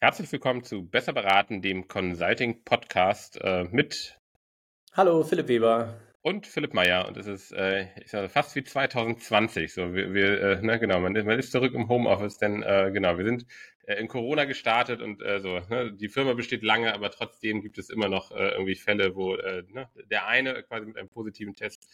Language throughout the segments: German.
Herzlich willkommen zu Besser beraten, dem Consulting-Podcast äh, mit Hallo, Philipp Weber. Und Philipp Meyer. Und es ist äh, ich sage, fast wie 2020. So, wir, wir äh, ne, genau, man, man ist zurück im Homeoffice, denn äh, genau, wir sind äh, in Corona gestartet und äh, so. Ne, die Firma besteht lange, aber trotzdem gibt es immer noch äh, irgendwie Fälle, wo ne, der eine quasi mit einem positiven Test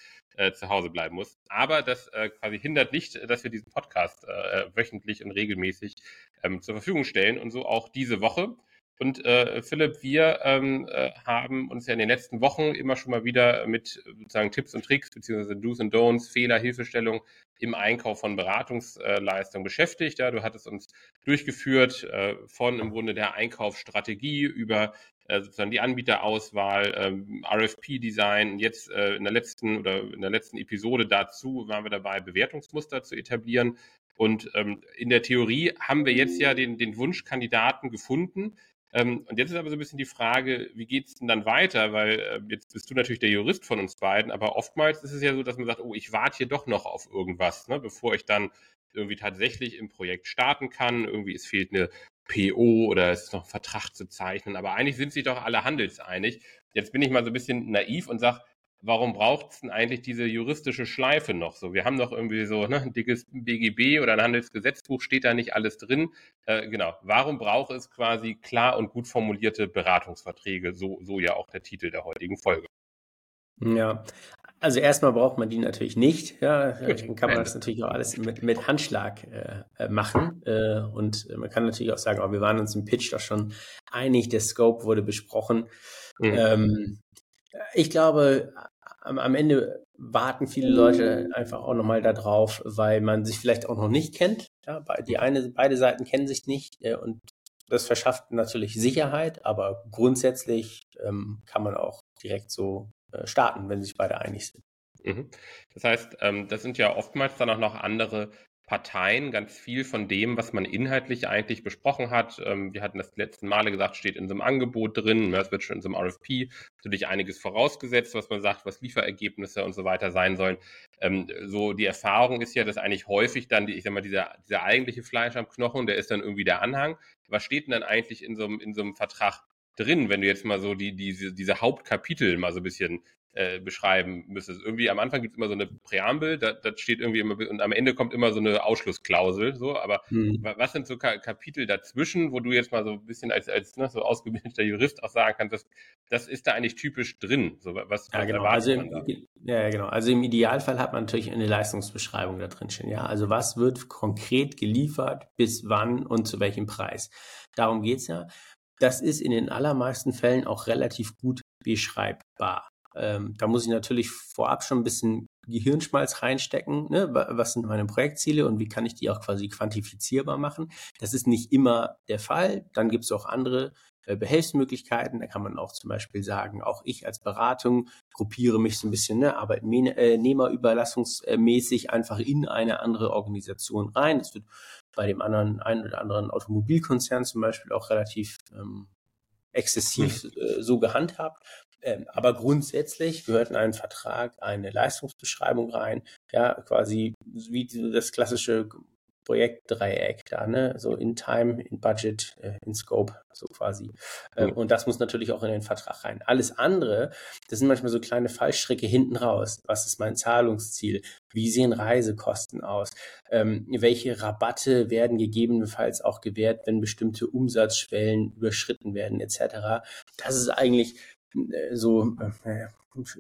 zu Hause bleiben muss. Aber das quasi hindert nicht, dass wir diesen Podcast wöchentlich und regelmäßig ähm, zur Verfügung stellen und so auch diese Woche. Und äh, Philipp, wir ähm, äh, haben uns ja in den letzten Wochen immer schon mal wieder mit sozusagen Tipps und Tricks beziehungsweise Do's und Don'ts, Fehler, Hilfestellung im Einkauf von Beratungsleistungen beschäftigt. Ja, du hattest uns durchgeführt äh, von im Grunde der Einkaufsstrategie über äh, sozusagen die Anbieterauswahl, ähm, RFP-Design. Jetzt äh, in der letzten oder in der letzten Episode dazu waren wir dabei, Bewertungsmuster zu etablieren. Und ähm, in der Theorie haben wir jetzt ja den, den Wunschkandidaten gefunden. Ähm, und jetzt ist aber so ein bisschen die Frage, wie geht es denn dann weiter? Weil äh, jetzt bist du natürlich der Jurist von uns beiden, aber oftmals ist es ja so, dass man sagt, oh, ich warte hier doch noch auf irgendwas, ne, bevor ich dann irgendwie tatsächlich im Projekt starten kann. Irgendwie es fehlt eine PO oder es ist noch ein Vertrag zu zeichnen. Aber eigentlich sind sich doch alle handelseinig. Jetzt bin ich mal so ein bisschen naiv und sage, warum braucht es denn eigentlich diese juristische Schleife noch so? Wir haben doch irgendwie so ne, ein dickes BGB oder ein Handelsgesetzbuch, steht da nicht alles drin. Äh, genau, warum braucht es quasi klar und gut formulierte Beratungsverträge? So, so ja auch der Titel der heutigen Folge. Ja, also erstmal braucht man die natürlich nicht. Ja, dann kann man das natürlich auch alles mit, mit Handschlag äh, äh machen. Äh, und man kann natürlich auch sagen, oh, wir waren uns im Pitch doch schon einig, der Scope wurde besprochen. Mhm. Ähm, ich glaube, am, am Ende warten viele Leute einfach auch nochmal da drauf, weil man sich vielleicht auch noch nicht kennt. Ja, die eine, beide Seiten kennen sich nicht äh, und das verschafft natürlich Sicherheit, aber grundsätzlich ähm, kann man auch direkt so äh, starten, wenn sich beide einig sind. Mhm. Das heißt, ähm, das sind ja oftmals dann auch noch andere Parteien ganz viel von dem, was man inhaltlich eigentlich besprochen hat. Ähm, wir hatten das die letzten Male gesagt, steht in so einem Angebot drin, es wird schon in so einem RFP natürlich einiges vorausgesetzt, was man sagt, was Lieferergebnisse und so weiter sein sollen. Ähm, so die Erfahrung ist ja, dass eigentlich häufig dann, die, ich sag mal, dieser, dieser eigentliche Fleisch am Knochen, der ist dann irgendwie der Anhang. Was steht denn dann eigentlich in so einem, in so einem Vertrag drin, wenn du jetzt mal so die, diese, diese Hauptkapitel mal so ein bisschen äh, beschreiben müsstest. Irgendwie am Anfang gibt es immer so eine Präambel, da, da steht irgendwie immer, und am Ende kommt immer so eine Ausschlussklausel, so, aber hm. was sind so Ka Kapitel dazwischen, wo du jetzt mal so ein bisschen als, als ne, so ausgebildeter Jurist auch sagen kannst, das, das ist da eigentlich typisch drin. So, was, ja, genau. Also im, ja, genau. Also im Idealfall hat man natürlich eine Leistungsbeschreibung da drin stehen. Ja, also was wird konkret geliefert, bis wann und zu welchem Preis. Darum geht's ja. Das ist in den allermeisten Fällen auch relativ gut beschreibbar. Ähm, da muss ich natürlich vorab schon ein bisschen Gehirnschmalz reinstecken. Ne? Was sind meine Projektziele und wie kann ich die auch quasi quantifizierbar machen? Das ist nicht immer der Fall. Dann gibt es auch andere äh, Behelfsmöglichkeiten. Da kann man auch zum Beispiel sagen, auch ich als Beratung gruppiere mich so ein bisschen ne, Arbeitnehmerüberlassungsmäßig einfach in eine andere Organisation rein. Das wird bei dem anderen einen oder anderen Automobilkonzern zum Beispiel auch relativ ähm, exzessiv äh, so gehandhabt. Ähm, aber grundsätzlich gehört in einen Vertrag eine Leistungsbeschreibung rein, ja, quasi wie das klassische Projektdreieck da, ne? So in Time, in Budget, äh, in Scope, so quasi. Ähm, und das muss natürlich auch in den Vertrag rein. Alles andere, das sind manchmal so kleine Fallstricke hinten raus. Was ist mein Zahlungsziel? Wie sehen Reisekosten aus? Ähm, welche Rabatte werden gegebenenfalls auch gewährt, wenn bestimmte Umsatzschwellen überschritten werden, etc. Das ist eigentlich so äh,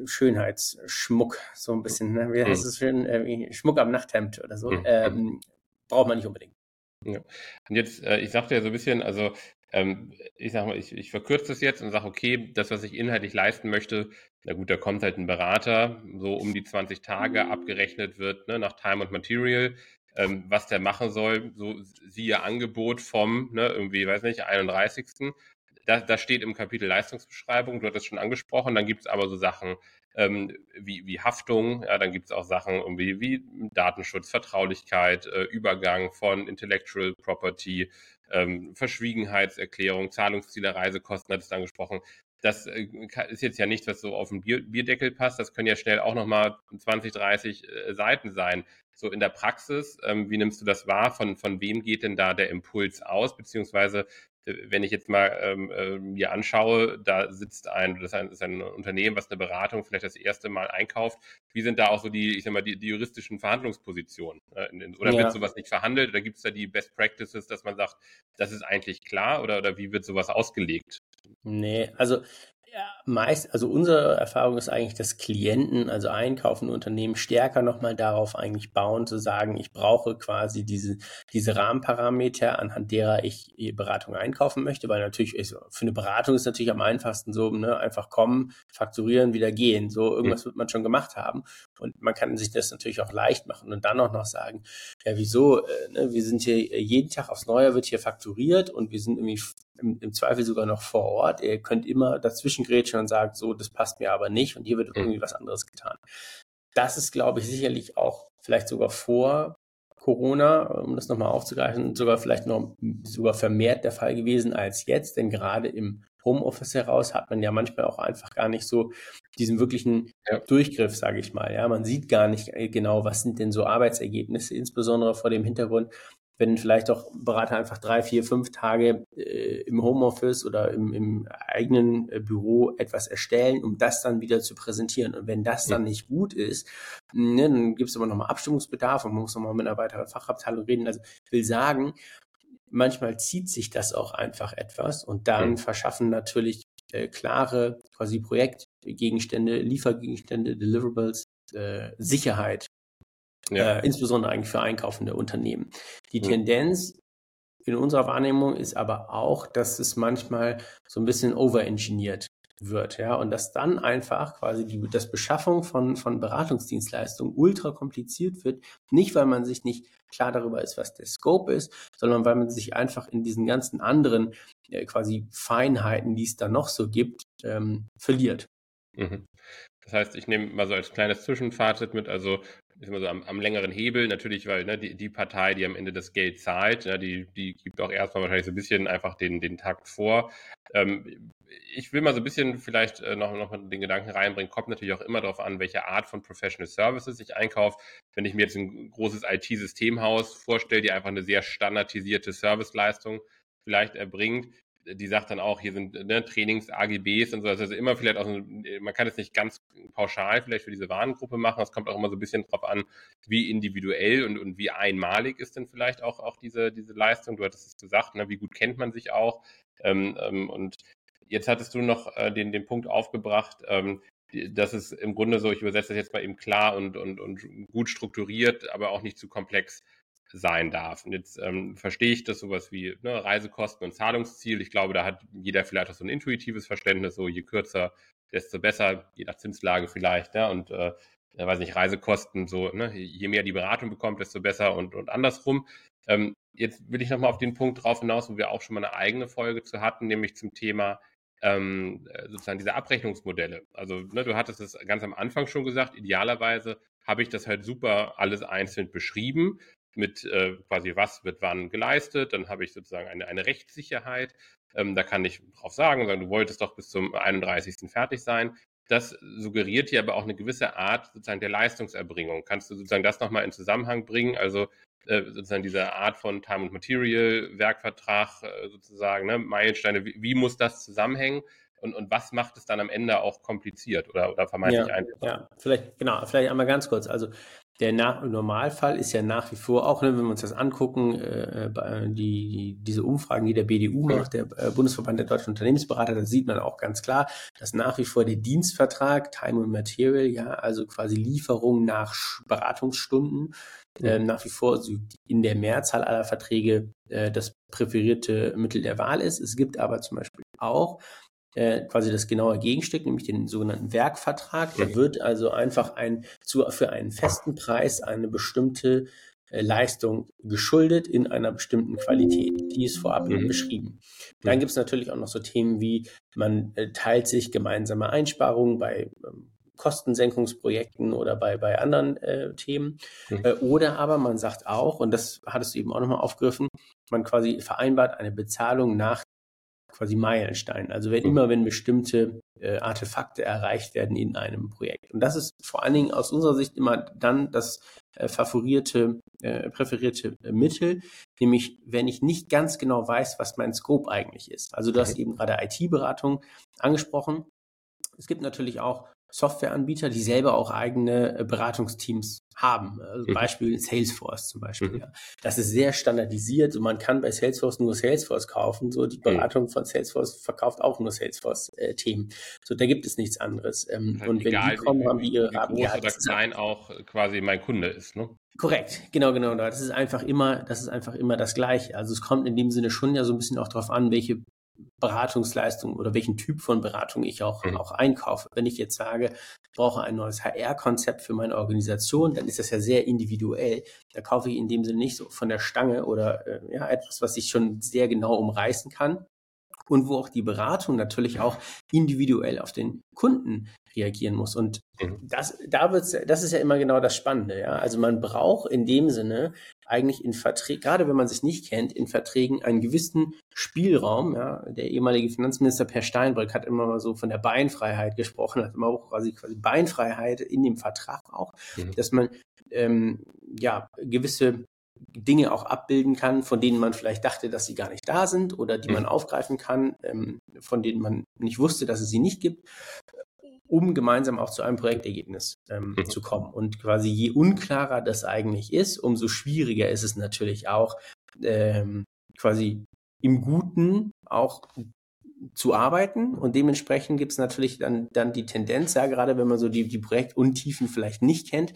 Schönheitsschmuck, so ein bisschen. Ne? Wie heißt es schön? Äh, Schmuck am Nachthemd oder so. Ähm, braucht man nicht unbedingt. Ja. Und jetzt, äh, ich sagte ja so ein bisschen, also ähm, ich sag mal, ich, ich verkürze das jetzt und sage, okay, das, was ich inhaltlich leisten möchte, na gut, da kommt halt ein Berater, so um die 20 Tage abgerechnet wird, ne, nach Time und Material, ähm, was der machen soll, so siehe Angebot vom, ne, irgendwie, weiß nicht, 31. Da, da steht im Kapitel Leistungsbeschreibung, du hattest schon angesprochen, dann gibt es aber so Sachen ähm, wie, wie Haftung, ja, dann gibt es auch Sachen irgendwie wie Datenschutz, Vertraulichkeit, äh, Übergang von Intellectual Property, ähm, Verschwiegenheitserklärung, Zahlungsziele, Reisekosten, hat es angesprochen. Das äh, ist jetzt ja nichts, was so auf den Bier, Bierdeckel passt. Das können ja schnell auch nochmal 20, 30 äh, Seiten sein. So in der Praxis, ähm, wie nimmst du das wahr? Von, von wem geht denn da der Impuls aus? Beziehungsweise wenn ich jetzt mal ähm, äh, mir anschaue, da sitzt ein, das ist ein, das ist ein Unternehmen, was eine Beratung vielleicht das erste Mal einkauft. Wie sind da auch so die, ich sag mal, die, die juristischen Verhandlungspositionen? Äh, oder ja. wird sowas nicht verhandelt? Oder gibt es da die Best Practices, dass man sagt, das ist eigentlich klar? Oder, oder wie wird sowas ausgelegt? Nee, also meist, also unsere Erfahrung ist eigentlich, dass Klienten, also einkaufende Unternehmen, stärker nochmal darauf eigentlich bauen, zu sagen, ich brauche quasi diese, diese Rahmenparameter, anhand derer ich Beratung einkaufen möchte, weil natürlich ist, für eine Beratung ist natürlich am einfachsten so, ne, einfach kommen, fakturieren, wieder gehen. So, irgendwas mhm. wird man schon gemacht haben. Und man kann sich das natürlich auch leicht machen und dann auch noch sagen, ja, wieso, äh, ne, wir sind hier jeden Tag aufs Neue wird hier fakturiert und wir sind irgendwie im, im Zweifel sogar noch vor Ort. Ihr könnt immer dazwischen grätschen und sagen, so, das passt mir aber nicht und hier wird mhm. irgendwie was anderes getan. Das ist, glaube ich, sicherlich auch vielleicht sogar vor Corona, um das nochmal aufzugreifen, sogar vielleicht noch sogar vermehrt der Fall gewesen als jetzt, denn gerade im Homeoffice heraus hat man ja manchmal auch einfach gar nicht so diesen wirklichen ja. Durchgriff, sage ich mal. Ja, man sieht gar nicht äh, genau, was sind denn so Arbeitsergebnisse, insbesondere vor dem Hintergrund, wenn vielleicht auch Berater einfach drei, vier, fünf Tage äh, im Homeoffice oder im, im eigenen äh, Büro etwas erstellen, um das dann wieder zu präsentieren. Und wenn das dann nicht gut ist, ne, dann gibt es aber nochmal Abstimmungsbedarf und man muss nochmal mit einer weiteren Fachabteilung reden. Also ich will sagen, manchmal zieht sich das auch einfach etwas und dann mhm. verschaffen natürlich äh, klare quasi Projektgegenstände, Liefergegenstände, Deliverables, äh, Sicherheit ja. äh, insbesondere eigentlich für einkaufende Unternehmen. Die ja. Tendenz in unserer Wahrnehmung ist aber auch, dass es manchmal so ein bisschen overengineert wird, ja, und dass dann einfach quasi die das Beschaffung von, von Beratungsdienstleistungen ultra kompliziert wird, nicht weil man sich nicht klar darüber ist, was der Scope ist, sondern weil man sich einfach in diesen ganzen anderen äh, quasi Feinheiten, die es da noch so gibt, ähm, verliert. Mhm. Das heißt, ich nehme mal so als kleines Zwischenfazit mit, also ist immer so am, am längeren Hebel, natürlich, weil ne, die, die Partei, die am Ende das Geld zahlt, ne, die, die gibt auch erstmal wahrscheinlich so ein bisschen einfach den, den Takt vor. Ähm, ich will mal so ein bisschen vielleicht äh, noch, noch den Gedanken reinbringen, kommt natürlich auch immer darauf an, welche Art von Professional Services ich einkaufe. Wenn ich mir jetzt ein großes IT-Systemhaus vorstelle, die einfach eine sehr standardisierte Serviceleistung vielleicht erbringt, die sagt dann auch, hier sind ne, Trainings-AGBs und so, also immer vielleicht auch, man kann es nicht ganz pauschal vielleicht für diese Warengruppe machen, es kommt auch immer so ein bisschen drauf an, wie individuell und, und wie einmalig ist denn vielleicht auch, auch diese, diese Leistung, du hattest es gesagt, ne, wie gut kennt man sich auch. Ähm, ähm, und jetzt hattest du noch äh, den, den Punkt aufgebracht, ähm, dass es im Grunde so, ich übersetze das jetzt mal eben klar und, und, und gut strukturiert, aber auch nicht zu komplex sein darf. Und jetzt ähm, verstehe ich das sowas wie ne, Reisekosten und Zahlungsziel. Ich glaube, da hat jeder vielleicht auch so ein intuitives Verständnis, so je kürzer, desto besser, je nach Zinslage vielleicht. Ja, und äh, ja, weiß nicht, Reisekosten, so, ne, je mehr die Beratung bekommt, desto besser und, und andersrum. Ähm, jetzt will ich nochmal auf den Punkt drauf hinaus, wo wir auch schon mal eine eigene Folge zu hatten, nämlich zum Thema ähm, sozusagen diese Abrechnungsmodelle. Also ne, du hattest es ganz am Anfang schon gesagt, idealerweise habe ich das halt super alles einzeln beschrieben mit äh, quasi, was wird wann geleistet. Dann habe ich sozusagen eine, eine Rechtssicherheit. Ähm, da kann ich drauf sagen, sagen, du wolltest doch bis zum 31. fertig sein. Das suggeriert hier aber auch eine gewisse Art sozusagen der Leistungserbringung. Kannst du sozusagen das nochmal in Zusammenhang bringen? Also äh, sozusagen diese Art von Time and Material, Werkvertrag äh, sozusagen, ne, Meilensteine, wie, wie, muss das zusammenhängen? Und, und was macht es dann am Ende auch kompliziert oder, oder vermeintlich ja, einfach? Ja, vielleicht, genau, vielleicht einmal ganz kurz. Also der nach, Normalfall ist ja nach wie vor, auch ne, wenn wir uns das angucken, äh, die, diese Umfragen, die der BDU macht, der äh, Bundesverband der deutschen Unternehmensberater, da sieht man auch ganz klar, dass nach wie vor der Dienstvertrag, Time and Material, ja, also quasi Lieferung nach Beratungsstunden, äh, nach wie vor in der Mehrzahl aller Verträge äh, das präferierte Mittel der Wahl ist. Es gibt aber zum Beispiel auch äh, quasi das genaue Gegenstück, nämlich den sogenannten Werkvertrag. Der wird also einfach ein, zu, für einen festen Preis eine bestimmte äh, Leistung geschuldet in einer bestimmten Qualität. Die ist vorab mhm. beschrieben. Dann gibt es natürlich auch noch so Themen wie, man äh, teilt sich gemeinsame Einsparungen bei ähm, Kostensenkungsprojekten oder bei, bei anderen äh, Themen. Mhm. Äh, oder aber man sagt auch, und das hattest du eben auch nochmal aufgegriffen, man quasi vereinbart eine Bezahlung nach quasi Meilenstein. Also wenn mhm. immer, wenn bestimmte äh, Artefakte erreicht werden in einem Projekt. Und das ist vor allen Dingen aus unserer Sicht immer dann das äh, favorierte, äh, präferierte äh, Mittel, nämlich wenn ich nicht ganz genau weiß, was mein Scope eigentlich ist. Also du hast eben gerade IT-Beratung angesprochen. Es gibt natürlich auch Softwareanbieter, die selber auch eigene äh, Beratungsteams haben. Also mhm. Beispiel Salesforce zum Beispiel. Mhm. Ja. Das ist sehr standardisiert und man kann bei Salesforce nur Salesforce kaufen. So die mhm. Beratung mhm. von Salesforce verkauft auch nur Salesforce-Themen. Äh, so da gibt es nichts anderes. Ähm, halt und wenn egal, die kommen, haben die ihre oder klein auch quasi mein Kunde ist, ne? Korrekt, genau, genau. Das ist einfach immer, das ist einfach immer das Gleiche. Also es kommt in dem Sinne schon ja so ein bisschen auch darauf an, welche Beratungsleistung oder welchen Typ von Beratung ich auch, mhm. auch einkaufe. Wenn ich jetzt sage, ich brauche ein neues HR-Konzept für meine Organisation, dann ist das ja sehr individuell. Da kaufe ich in dem Sinne nicht so von der Stange oder äh, ja, etwas, was ich schon sehr genau umreißen kann. Und wo auch die Beratung natürlich auch individuell auf den Kunden reagieren muss. Und mhm. das, da wird's, das ist ja immer genau das Spannende, ja. Also man braucht in dem Sinne eigentlich in Verträgen, gerade wenn man sich nicht kennt, in Verträgen einen gewissen Spielraum. Ja. Der ehemalige Finanzminister Per Steinbrück hat immer mal so von der Beinfreiheit gesprochen, hat immer auch quasi, quasi Beinfreiheit in dem Vertrag auch, mhm. dass man ähm, ja gewisse Dinge auch abbilden kann, von denen man vielleicht dachte, dass sie gar nicht da sind oder die mhm. man aufgreifen kann, ähm, von denen man nicht wusste, dass es sie nicht gibt um gemeinsam auch zu einem Projektergebnis ähm, mhm. zu kommen. Und quasi je unklarer das eigentlich ist, umso schwieriger ist es natürlich auch, ähm, quasi im Guten auch zu arbeiten. Und dementsprechend gibt es natürlich dann, dann die Tendenz, ja, gerade wenn man so die, die Projektuntiefen vielleicht nicht kennt,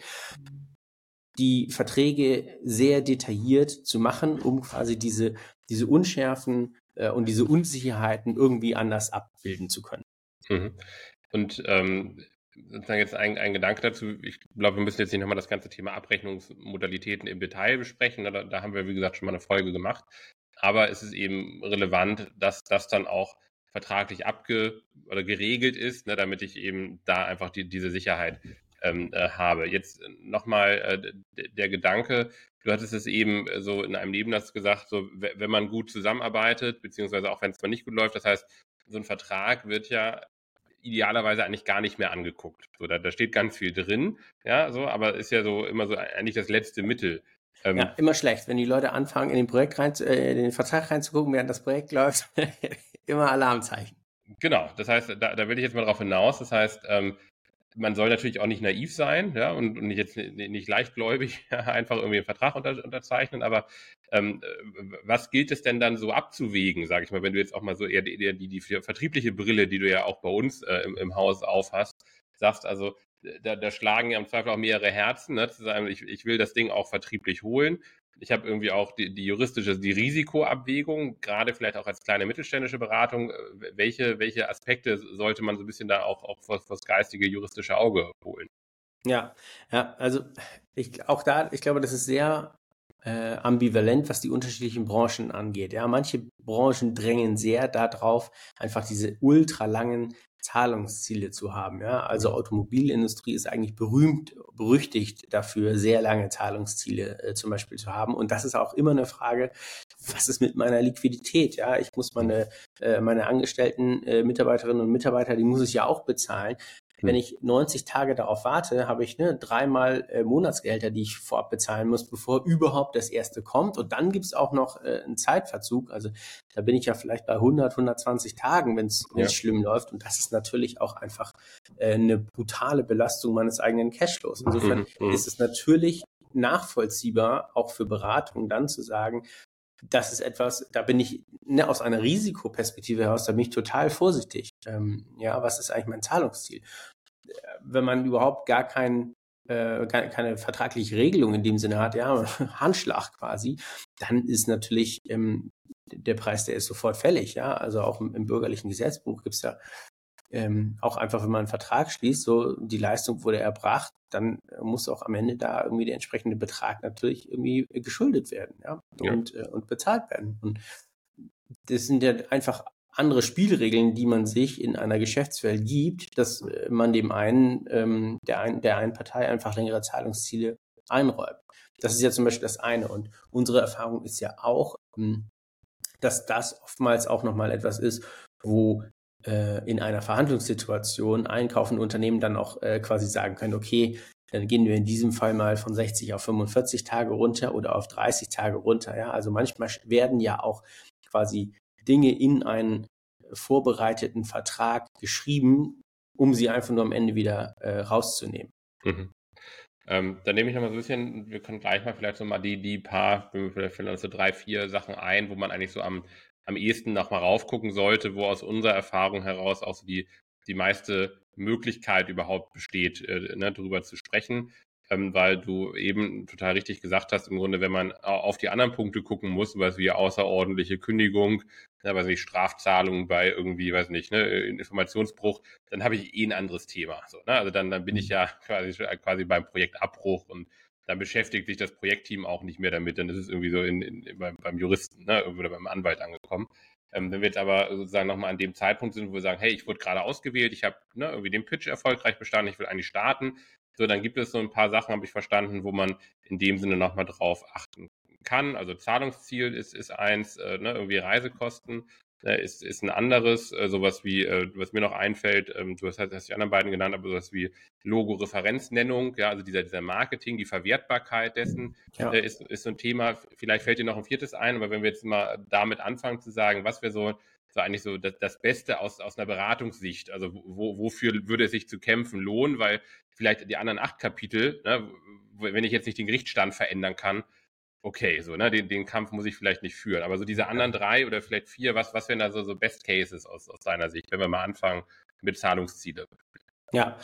die Verträge sehr detailliert zu machen, um quasi diese, diese Unschärfen äh, und diese Unsicherheiten irgendwie anders abbilden zu können. Mhm. Und ähm, sozusagen jetzt ein, ein Gedanke dazu, ich glaube, wir müssen jetzt nicht nochmal das ganze Thema Abrechnungsmodalitäten im Detail besprechen. Da, da haben wir, wie gesagt, schon mal eine Folge gemacht. Aber es ist eben relevant, dass das dann auch vertraglich abge oder geregelt ist, ne, damit ich eben da einfach die, diese Sicherheit ähm, äh, habe. Jetzt nochmal äh, der Gedanke, du hattest es eben so in einem Nebensatz gesagt, so wenn man gut zusammenarbeitet, beziehungsweise auch wenn es mal nicht gut läuft, das heißt, so ein Vertrag wird ja idealerweise eigentlich gar nicht mehr angeguckt. So, da, da steht ganz viel drin, ja, so, aber ist ja so immer so eigentlich das letzte Mittel. Ähm, ja, immer schlecht, wenn die Leute anfangen, in den Projekt rein, äh, in den Vertrag reinzugucken, während das Projekt läuft, immer Alarmzeichen. Genau, das heißt, da, da will ich jetzt mal drauf hinaus. Das heißt, ähm, man soll natürlich auch nicht naiv sein, ja, und, und nicht jetzt nicht leichtgläubig ja, einfach irgendwie einen Vertrag unter, unterzeichnen, aber ähm, was gilt es denn dann so abzuwägen, sage ich mal, wenn du jetzt auch mal so eher die, die, die vertriebliche Brille, die du ja auch bei uns äh, im, im Haus aufhast, sagst, also da, da schlagen ja im Zweifel auch mehrere Herzen, ne, zu sagen, ich, ich will das Ding auch vertrieblich holen. Ich habe irgendwie auch die, die juristische, die Risikoabwägung, gerade vielleicht auch als kleine mittelständische Beratung. Äh, welche, welche Aspekte sollte man so ein bisschen da auch, auch das geistige juristische Auge holen? Ja, ja, also ich, auch da, ich glaube, das ist sehr äh, ambivalent, was die unterschiedlichen Branchen angeht. Ja, manche Branchen drängen sehr darauf, einfach diese ultralangen Zahlungsziele zu haben. Ja? Also Automobilindustrie ist eigentlich berühmt, berüchtigt dafür, sehr lange Zahlungsziele äh, zum Beispiel zu haben. Und das ist auch immer eine Frage, was ist mit meiner Liquidität? Ja, ich muss meine, äh, meine Angestellten, äh, Mitarbeiterinnen und Mitarbeiter, die muss ich ja auch bezahlen. Wenn hm. ich 90 Tage darauf warte, habe ich ne, dreimal äh, Monatsgehälter, die ich vorab bezahlen muss, bevor überhaupt das erste kommt. Und dann gibt es auch noch äh, einen Zeitverzug. Also da bin ich ja vielleicht bei 100, 120 Tagen, wenn es ja. schlimm läuft. Und das ist natürlich auch einfach äh, eine brutale Belastung meines eigenen Cashflows. Insofern mhm. mhm. ist es natürlich nachvollziehbar, auch für Beratung dann zu sagen, das ist etwas, da bin ich ne, aus einer Risikoperspektive heraus, da bin ich total vorsichtig. Ähm, ja, was ist eigentlich mein Zahlungsziel? Wenn man überhaupt gar kein, äh, keine, keine vertragliche Regelung in dem Sinne hat, ja, Handschlag quasi, dann ist natürlich ähm, der Preis, der ist sofort fällig, ja. Also auch im, im bürgerlichen Gesetzbuch gibt es ja ähm, auch einfach, wenn man einen Vertrag schließt, so die Leistung wurde erbracht, dann muss auch am Ende da irgendwie der entsprechende Betrag natürlich irgendwie geschuldet werden, ja, und, ja. Äh, und bezahlt werden. Und das sind ja einfach andere Spielregeln, die man sich in einer Geschäftswelt gibt, dass äh, man dem einen, ähm, der, ein, der einen Partei einfach längere Zahlungsziele einräumt. Das ist ja zum Beispiel das eine. Und unsere Erfahrung ist ja auch, ähm, dass das oftmals auch nochmal etwas ist, wo äh, in einer Verhandlungssituation einkaufende Unternehmen dann auch äh, quasi sagen können, okay, dann gehen wir in diesem Fall mal von 60 auf 45 Tage runter oder auf 30 Tage runter. Ja, also manchmal werden ja auch quasi Dinge in einen vorbereiteten Vertrag geschrieben, um sie einfach nur am Ende wieder äh, rauszunehmen. Mhm. Ähm, dann nehme ich nochmal so ein bisschen, wir können gleich mal vielleicht so mal die, die paar, vielleicht so drei, vier Sachen ein, wo man eigentlich so am, am ehesten nochmal raufgucken sollte, wo aus unserer Erfahrung heraus auch so die, die meiste Möglichkeit überhaupt besteht, äh, ne, darüber zu sprechen. Ähm, weil du eben total richtig gesagt hast, im Grunde, wenn man auf die anderen Punkte gucken muss, was wie außerordentliche Kündigung, ja, weiß nicht, Strafzahlungen bei irgendwie, weiß nicht, ne, Informationsbruch, dann habe ich eh ein anderes Thema. So, ne? Also dann, dann bin ich mhm. ja quasi, quasi beim Projektabbruch und dann beschäftigt sich das Projektteam auch nicht mehr damit. Dann ist es irgendwie so in, in, beim, beim Juristen ne, oder beim Anwalt angekommen. Ähm, wenn wir jetzt aber sozusagen nochmal an dem Zeitpunkt sind, wo wir sagen, hey, ich wurde gerade ausgewählt, ich habe ne, irgendwie den Pitch erfolgreich bestanden, ich will eigentlich starten, so, dann gibt es so ein paar Sachen, habe ich verstanden, wo man in dem Sinne nochmal drauf achten kann. Also Zahlungsziel ist, ist eins, äh, ne, irgendwie Reisekosten ist, ist ein anderes, äh, sowas wie, äh, was mir noch einfällt, ähm, du hast, hast die anderen beiden genannt, aber sowas wie Logo-Referenznennung, ja, also dieser, dieser Marketing, die Verwertbarkeit dessen ja. äh, ist, ist so ein Thema. Vielleicht fällt dir noch ein viertes ein, aber wenn wir jetzt mal damit anfangen zu sagen, was wäre so, so eigentlich so das, das Beste aus, aus einer Beratungssicht, also wo, wofür würde es sich zu kämpfen lohnen, weil vielleicht die anderen acht Kapitel, ne, wenn ich jetzt nicht den Gerichtsstand verändern kann, okay, so, ne, den, den Kampf muss ich vielleicht nicht führen. Aber so diese anderen drei oder vielleicht vier, was, was wären da so, so Best Cases aus, aus seiner Sicht, wenn wir mal anfangen mit Zahlungsziele? Ja.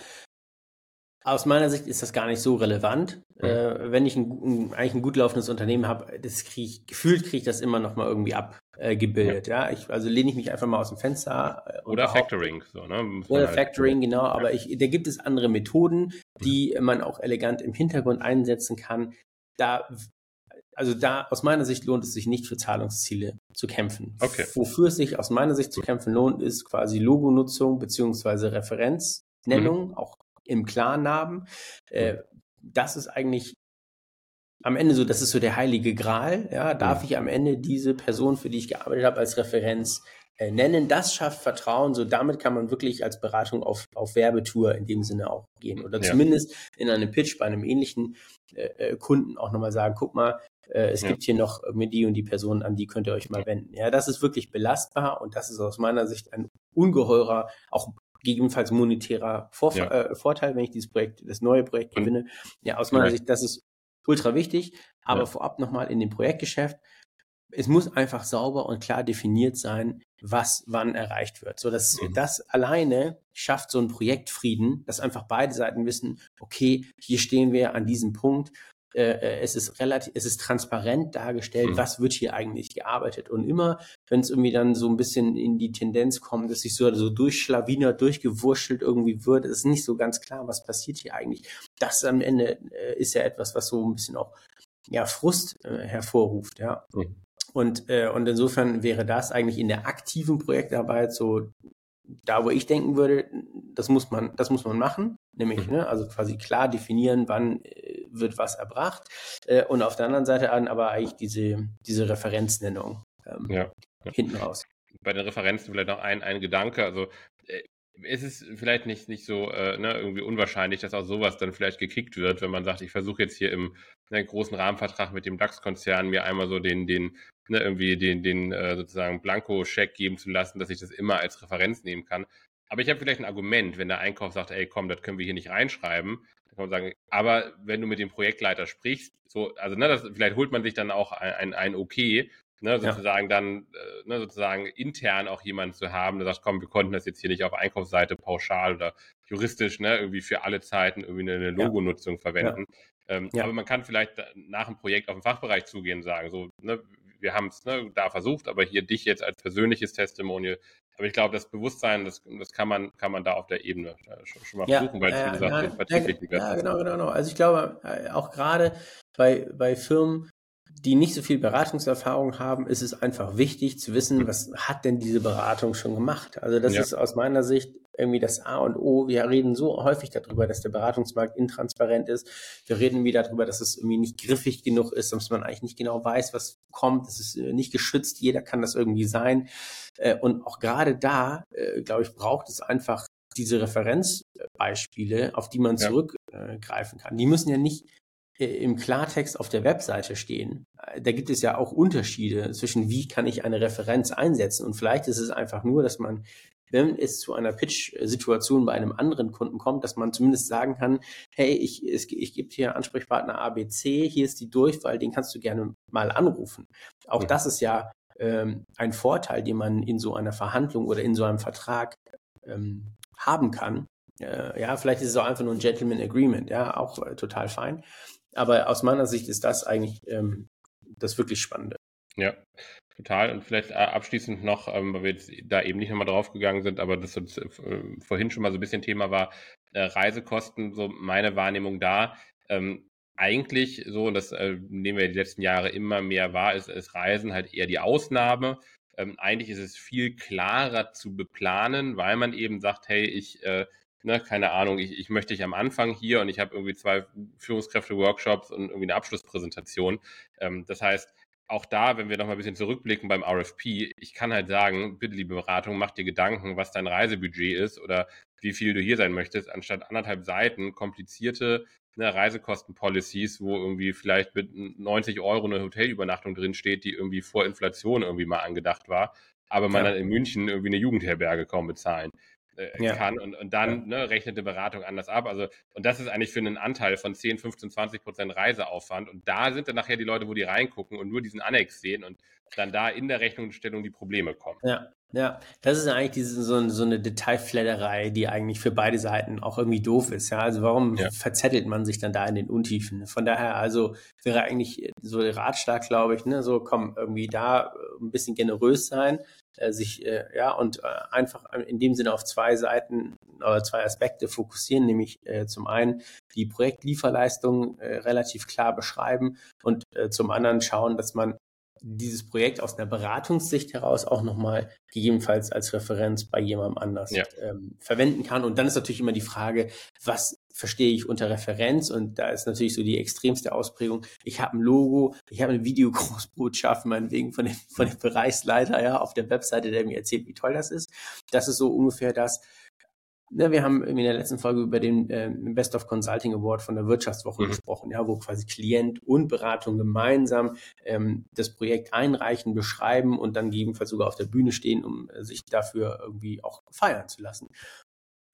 Aus meiner Sicht ist das gar nicht so relevant. Mhm. Äh, wenn ich ein, ein, eigentlich ein gut laufendes Unternehmen habe, das krieg ich, gefühlt kriege ich das immer noch mal irgendwie abgebildet. Äh, ja. ja. ich, also lehne ich mich einfach mal aus dem Fenster. Äh, oder Factoring, so, ne? oder halt Factoring, genau. Aber ich, da gibt es andere Methoden, die mhm. man auch elegant im Hintergrund einsetzen kann. Da also da aus meiner Sicht lohnt es sich nicht für Zahlungsziele zu kämpfen. Okay. Wofür es sich aus meiner Sicht zu kämpfen lohnt, ist quasi Logonutzung beziehungsweise Referenznennung, mhm. auch im Klarnamen. Äh, das ist eigentlich am Ende so, das ist so der heilige Gral. Ja, darf mhm. ich am Ende diese Person, für die ich gearbeitet habe, als Referenz äh, nennen? Das schafft Vertrauen. So damit kann man wirklich als Beratung auf, auf Werbetour in dem Sinne auch gehen oder ja. zumindest in einem Pitch bei einem ähnlichen äh, äh Kunden auch nochmal sagen, guck mal, äh, es ja. gibt hier noch mir die und die Person, an die könnt ihr euch mal wenden. Ja, das ist wirklich belastbar und das ist aus meiner Sicht ein ungeheurer, auch gegebenenfalls monetärer Vorf ja. äh, Vorteil, wenn ich dieses Projekt, das neue Projekt gewinne. Ja, aus meiner ja. Sicht, das ist ultra wichtig. Aber vorab nochmal in dem Projektgeschäft. Es muss einfach sauber und klar definiert sein, was wann erreicht wird. So dass mhm. das alleine schafft so einen Projektfrieden, dass einfach beide Seiten wissen, okay, hier stehen wir an diesem Punkt äh, äh, es ist relativ, es ist transparent dargestellt, mhm. was wird hier eigentlich gearbeitet. Und immer, wenn es irgendwie dann so ein bisschen in die Tendenz kommt, dass sich so, so durchschlawinert, durchgewurschtelt irgendwie wird, ist nicht so ganz klar, was passiert hier eigentlich. Das am Ende äh, ist ja etwas, was so ein bisschen auch ja, Frust äh, hervorruft, ja. Mhm. Und, äh, und insofern wäre das eigentlich in der aktiven Projektarbeit so da, wo ich denken würde, das muss man, das muss man machen, nämlich, mhm. ne, also quasi klar definieren, wann äh, wird was erbracht äh, und auf der anderen Seite an aber eigentlich diese, diese Referenznennung ähm, ja. hinten raus. Bei den Referenzen vielleicht noch ein, ein Gedanke, also äh, ist es vielleicht nicht, nicht so äh, ne, irgendwie unwahrscheinlich, dass auch sowas dann vielleicht gekickt wird, wenn man sagt, ich versuche jetzt hier im ne, großen Rahmenvertrag mit dem DAX-Konzern mir einmal so den, den ne, irgendwie den, den äh, sozusagen Blanko-Scheck geben zu lassen, dass ich das immer als Referenz nehmen kann. Aber ich habe vielleicht ein Argument, wenn der Einkauf sagt, ey, komm, das können wir hier nicht reinschreiben, dann kann man sagen, aber wenn du mit dem Projektleiter sprichst, so, also ne, das, vielleicht holt man sich dann auch ein, ein, ein Okay, ne, sozusagen ja. dann äh, ne, sozusagen intern auch jemanden zu haben, der sagt, komm, wir konnten das jetzt hier nicht auf Einkaufsseite pauschal oder juristisch, ne, irgendwie für alle Zeiten irgendwie eine, eine Logonutzung ja. verwenden. Ja. Ähm, aber man kann vielleicht nach dem Projekt auf den Fachbereich zugehen und sagen, so, ne, wir haben es ne, da versucht, aber hier dich jetzt als persönliches Testimonial. Aber ich glaube, das Bewusstsein, das, das kann man, kann man da auf der Ebene äh, schon, schon mal ja, versuchen, weil es, wie gesagt, ja, vertrieblich ja, ja, genau, genau, genau. Also ich glaube, äh, auch gerade bei, bei Firmen, die nicht so viel Beratungserfahrung haben, ist es einfach wichtig zu wissen, was hat denn diese Beratung schon gemacht. Also das ja. ist aus meiner Sicht irgendwie das A und O. Wir reden so häufig darüber, dass der Beratungsmarkt intransparent ist. Wir reden wieder darüber, dass es irgendwie nicht griffig genug ist, dass man eigentlich nicht genau weiß, was kommt. Es ist äh, nicht geschützt. Jeder kann das irgendwie sein. Äh, und auch gerade da, äh, glaube ich, braucht es einfach diese Referenzbeispiele, auf die man ja. zurückgreifen kann. Die müssen ja nicht im Klartext auf der Webseite stehen. Da gibt es ja auch Unterschiede zwischen, wie kann ich eine Referenz einsetzen. Und vielleicht ist es einfach nur, dass man, wenn es zu einer Pitch-Situation bei einem anderen Kunden kommt, dass man zumindest sagen kann, hey, ich, ich, ich gebe hier Ansprechpartner ABC, hier ist die Durchwahl, den kannst du gerne mal anrufen. Auch ja. das ist ja ähm, ein Vorteil, den man in so einer Verhandlung oder in so einem Vertrag ähm, haben kann. Äh, ja, vielleicht ist es auch einfach nur ein Gentleman Agreement, ja, auch äh, total fein. Aber aus meiner Sicht ist das eigentlich ähm, das wirklich Spannende. Ja, total. Und vielleicht äh, abschließend noch, ähm, weil wir jetzt da eben nicht nochmal drauf gegangen sind, aber das uns äh, vorhin schon mal so ein bisschen Thema war, äh, Reisekosten, so meine Wahrnehmung da. Ähm, eigentlich so, und das äh, nehmen wir die letzten Jahre immer mehr wahr, ist, ist Reisen halt eher die Ausnahme. Ähm, eigentlich ist es viel klarer zu beplanen, weil man eben sagt, hey, ich, äh, ne, keine Ahnung, ich, ich möchte dich am Anfang hier und ich habe irgendwie zwei Führungskräfte-Workshops und irgendwie eine Abschlusspräsentation. Ähm, das heißt, auch da, wenn wir noch mal ein bisschen zurückblicken beim RFP, ich kann halt sagen, bitte liebe Beratung, mach dir Gedanken, was dein Reisebudget ist oder wie viel du hier sein möchtest, anstatt anderthalb Seiten komplizierte ne, Reisekosten-Policies, wo irgendwie vielleicht mit 90 Euro eine Hotelübernachtung drin steht, die irgendwie vor Inflation irgendwie mal angedacht war, aber man ja. dann in München irgendwie eine Jugendherberge kaum bezahlen ja. kann und, und dann ja. ne, rechnet die Beratung anders ab. Also, und das ist eigentlich für einen Anteil von 10, 15, 20 Prozent Reiseaufwand. Und da sind dann nachher die Leute, wo die reingucken und nur diesen Annex sehen und dann da in der Rechnungsstellung die Probleme kommen. Ja, ja, das ist eigentlich diese, so, so eine Detailfledderei, die eigentlich für beide Seiten auch irgendwie doof ist. Ja, also warum ja. verzettelt man sich dann da in den Untiefen? Von daher, also wäre eigentlich so der Ratschlag, glaube ich, ne, so komm, irgendwie da äh, ein bisschen generös sein, äh, sich, äh, ja, und äh, einfach in dem Sinne auf zwei Seiten oder zwei Aspekte fokussieren, nämlich äh, zum einen die Projektlieferleistung äh, relativ klar beschreiben und äh, zum anderen schauen, dass man dieses Projekt aus einer Beratungssicht heraus auch nochmal gegebenenfalls als Referenz bei jemandem anders ja. ähm, verwenden kann. Und dann ist natürlich immer die Frage, was verstehe ich unter Referenz? Und da ist natürlich so die extremste Ausprägung. Ich habe ein Logo, ich habe eine Videogroßbotschaft, meinetwegen von dem, von dem Bereichsleiter ja, auf der Webseite, der mir erzählt, wie toll das ist. Das ist so ungefähr das, Ne, wir haben in der letzten Folge über den äh, Best of Consulting Award von der Wirtschaftswoche mhm. gesprochen, ja, wo quasi Klient und Beratung gemeinsam ähm, das Projekt einreichen, beschreiben und dann gegebenenfalls sogar auf der Bühne stehen, um äh, sich dafür irgendwie auch feiern zu lassen.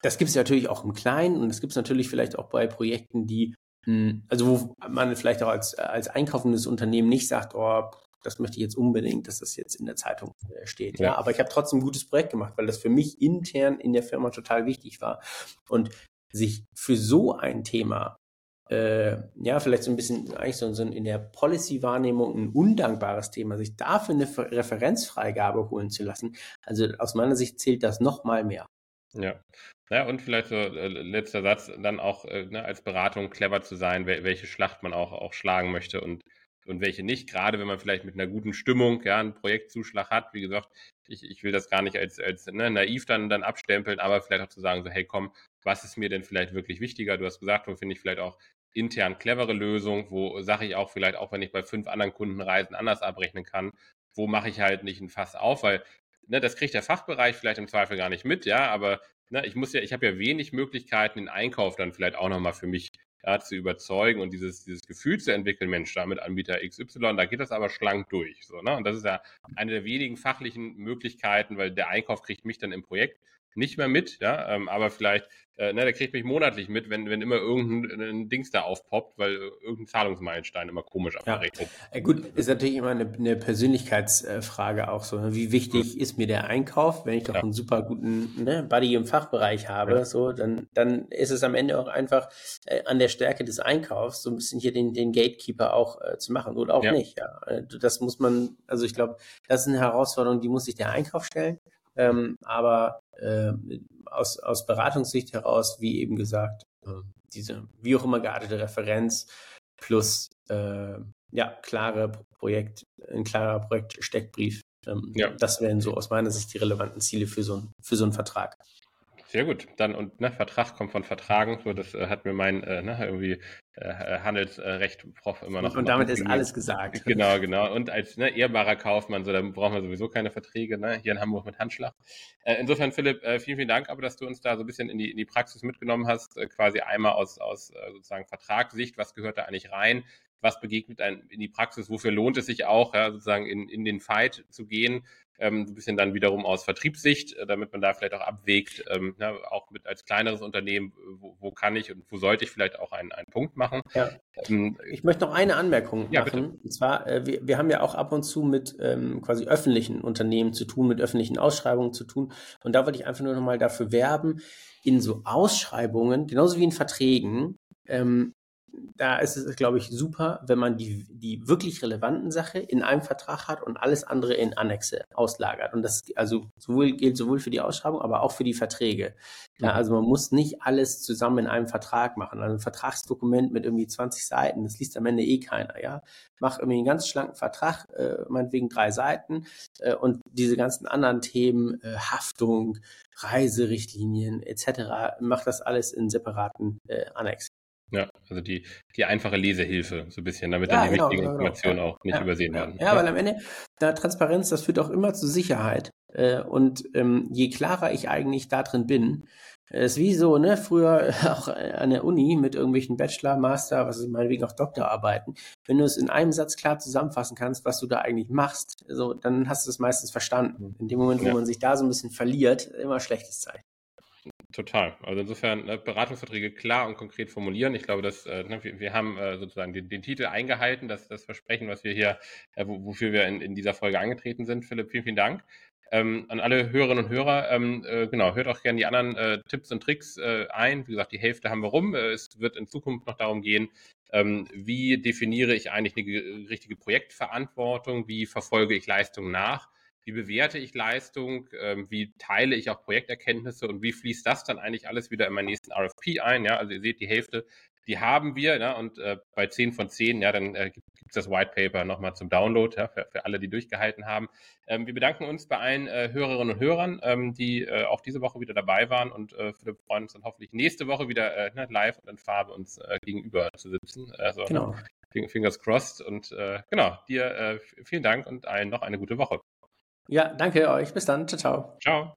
Das gibt es natürlich auch im Kleinen und das gibt es natürlich vielleicht auch bei Projekten, die hm, also wo man vielleicht auch als, als einkaufendes Unternehmen nicht sagt, oh, das möchte ich jetzt unbedingt, dass das jetzt in der Zeitung äh, steht. Ja, ja aber ich habe trotzdem ein gutes Projekt gemacht, weil das für mich intern in der Firma total wichtig war. Und sich für so ein Thema äh, ja, vielleicht so ein bisschen eigentlich so, so in der Policy-Wahrnehmung ein undankbares Thema, sich dafür eine Referenzfreigabe holen zu lassen. Also aus meiner Sicht zählt das noch mal mehr. Ja. Ja, und vielleicht so äh, letzter Satz, dann auch äh, ne, als Beratung clever zu sein, welche Schlacht man auch, auch schlagen möchte und und welche nicht. Gerade wenn man vielleicht mit einer guten Stimmung ja, einen Projektzuschlag hat. Wie gesagt, ich, ich will das gar nicht als, als ne, naiv dann, dann abstempeln, aber vielleicht auch zu sagen, so, hey komm, was ist mir denn vielleicht wirklich wichtiger? Du hast gesagt, wo finde ich vielleicht auch intern clevere Lösung, wo sage ich auch vielleicht, auch wenn ich bei fünf anderen Kundenreisen anders abrechnen kann, wo mache ich halt nicht ein Fass auf, weil ne, das kriegt der Fachbereich vielleicht im Zweifel gar nicht mit, ja, aber ne, ich muss ja, ich habe ja wenig Möglichkeiten, den Einkauf dann vielleicht auch nochmal für mich ja, zu überzeugen und dieses, dieses Gefühl zu entwickeln, Mensch, damit Anbieter XY, da geht das aber schlank durch. So, ne? Und das ist ja eine der wenigen fachlichen Möglichkeiten, weil der Einkauf kriegt mich dann im Projekt nicht mehr mit, ja, ähm, aber vielleicht, äh, ne, der kriegt mich monatlich mit, wenn, wenn immer irgendein Dings da aufpoppt, weil irgendein Zahlungsmeilenstein immer komisch abgerechnet. Ja. Äh, gut, ist natürlich immer eine, eine Persönlichkeitsfrage auch so. Ne? Wie wichtig mhm. ist mir der Einkauf? Wenn ich doch ja. einen super guten ne, Buddy im Fachbereich habe, ja. so, dann, dann ist es am Ende auch einfach äh, an der Stärke des Einkaufs, so ein bisschen hier den, den Gatekeeper auch äh, zu machen oder auch nicht. Ja. Äh, das muss man, also ich glaube, das ist eine Herausforderung, die muss sich der Einkauf stellen. Ähm, aber äh, aus, aus Beratungssicht heraus, wie eben gesagt, äh, diese wie auch immer geartete Referenz plus äh, ja, klare Projekt, ein klarer Projektsteckbrief. Ähm, ja. Das wären so aus meiner Sicht die relevanten Ziele für so, ein, für so einen Vertrag. Sehr gut. Dann und ne, Vertrag kommt von Vertragen. So, das äh, hat mir mein äh, ne, irgendwie äh, Handelsrecht Prof immer noch. Und damit ist alles gesagt. Genau, genau. Und als ne, ehrbarer Kaufmann, so, da brauchen wir sowieso keine Verträge, ne? Hier in Hamburg mit Handschlag. Äh, insofern, Philipp, äh, vielen, vielen Dank, aber dass du uns da so ein bisschen in die, in die Praxis mitgenommen hast, äh, quasi einmal aus, aus sozusagen Vertragssicht, was gehört da eigentlich rein, was begegnet einem in die Praxis, wofür lohnt es sich auch, ja, sozusagen in, in den Fight zu gehen ähm, ein bisschen dann wiederum aus Vertriebssicht, äh, damit man da vielleicht auch abwägt, ähm, na, auch mit als kleineres Unternehmen, wo, wo, kann ich und wo sollte ich vielleicht auch einen, einen Punkt machen. Ja. Ähm, ich möchte noch eine Anmerkung ja, machen. Bitte. Und zwar, äh, wir, wir haben ja auch ab und zu mit ähm, quasi öffentlichen Unternehmen zu tun, mit öffentlichen Ausschreibungen zu tun. Und da wollte ich einfach nur noch mal dafür werben, in so Ausschreibungen, genauso wie in Verträgen, ähm, da ist es, glaube ich, super, wenn man die, die wirklich relevanten Sachen in einem Vertrag hat und alles andere in Annexe auslagert. Und das also sowohl gilt sowohl für die Ausschreibung, aber auch für die Verträge. Ja, mhm. also man muss nicht alles zusammen in einem Vertrag machen. Also ein Vertragsdokument mit irgendwie 20 Seiten, das liest am Ende eh keiner, ja. Mach irgendwie einen ganz schlanken Vertrag, äh, meinetwegen drei Seiten, äh, und diese ganzen anderen Themen, äh, Haftung, Reiserichtlinien etc., macht das alles in separaten äh, Annex. Ja, also die, die einfache Lesehilfe, so ein bisschen, damit ja, dann die genau, wichtigen genau, genau. Informationen genau. auch nicht ja, übersehen ja, werden. Ja, weil am Ende, da Transparenz, das führt auch immer zu Sicherheit. Äh, und ähm, je klarer ich eigentlich da drin bin, ist wie so, ne, früher auch an der Uni mit irgendwelchen Bachelor, Master, was ich meinetwegen auch Doktorarbeiten. Wenn du es in einem Satz klar zusammenfassen kannst, was du da eigentlich machst, so, dann hast du es meistens verstanden. In dem Moment, wo man sich da so ein bisschen verliert, immer schlechtes Zeichen. Total. Also insofern ne, Beratungsverträge klar und konkret formulieren. Ich glaube, dass äh, ne, wir, wir, haben äh, sozusagen den, den, Titel eingehalten, das, das Versprechen, was wir hier, äh, wofür wir in, in, dieser Folge angetreten sind. Philipp, vielen, vielen Dank. Ähm, an alle Hörerinnen und Hörer, ähm, äh, genau, hört auch gerne die anderen äh, Tipps und Tricks äh, ein. Wie gesagt, die Hälfte haben wir rum. es wird in Zukunft noch darum gehen, ähm, wie definiere ich eigentlich eine richtige Projektverantwortung, wie verfolge ich Leistungen nach wie bewerte ich Leistung, ähm, wie teile ich auch Projekterkenntnisse und wie fließt das dann eigentlich alles wieder in meinen nächsten RFP ein. Ja, also ihr seht die Hälfte, die haben wir, ja, und äh, bei 10 von 10, ja, dann äh, gibt es das White Paper nochmal zum Download, ja, für, für alle, die durchgehalten haben. Ähm, wir bedanken uns bei allen äh, Hörerinnen und Hörern, ähm, die äh, auch diese Woche wieder dabei waren und äh, wir freuen uns dann hoffentlich nächste Woche wieder äh, ne, live und in Farbe uns äh, gegenüber zu sitzen. Also, genau. Fingers crossed und genau, dir vielen Dank und allen noch eine gute Woche. Ja, danke euch. Bis dann. Ciao, ciao. Ciao.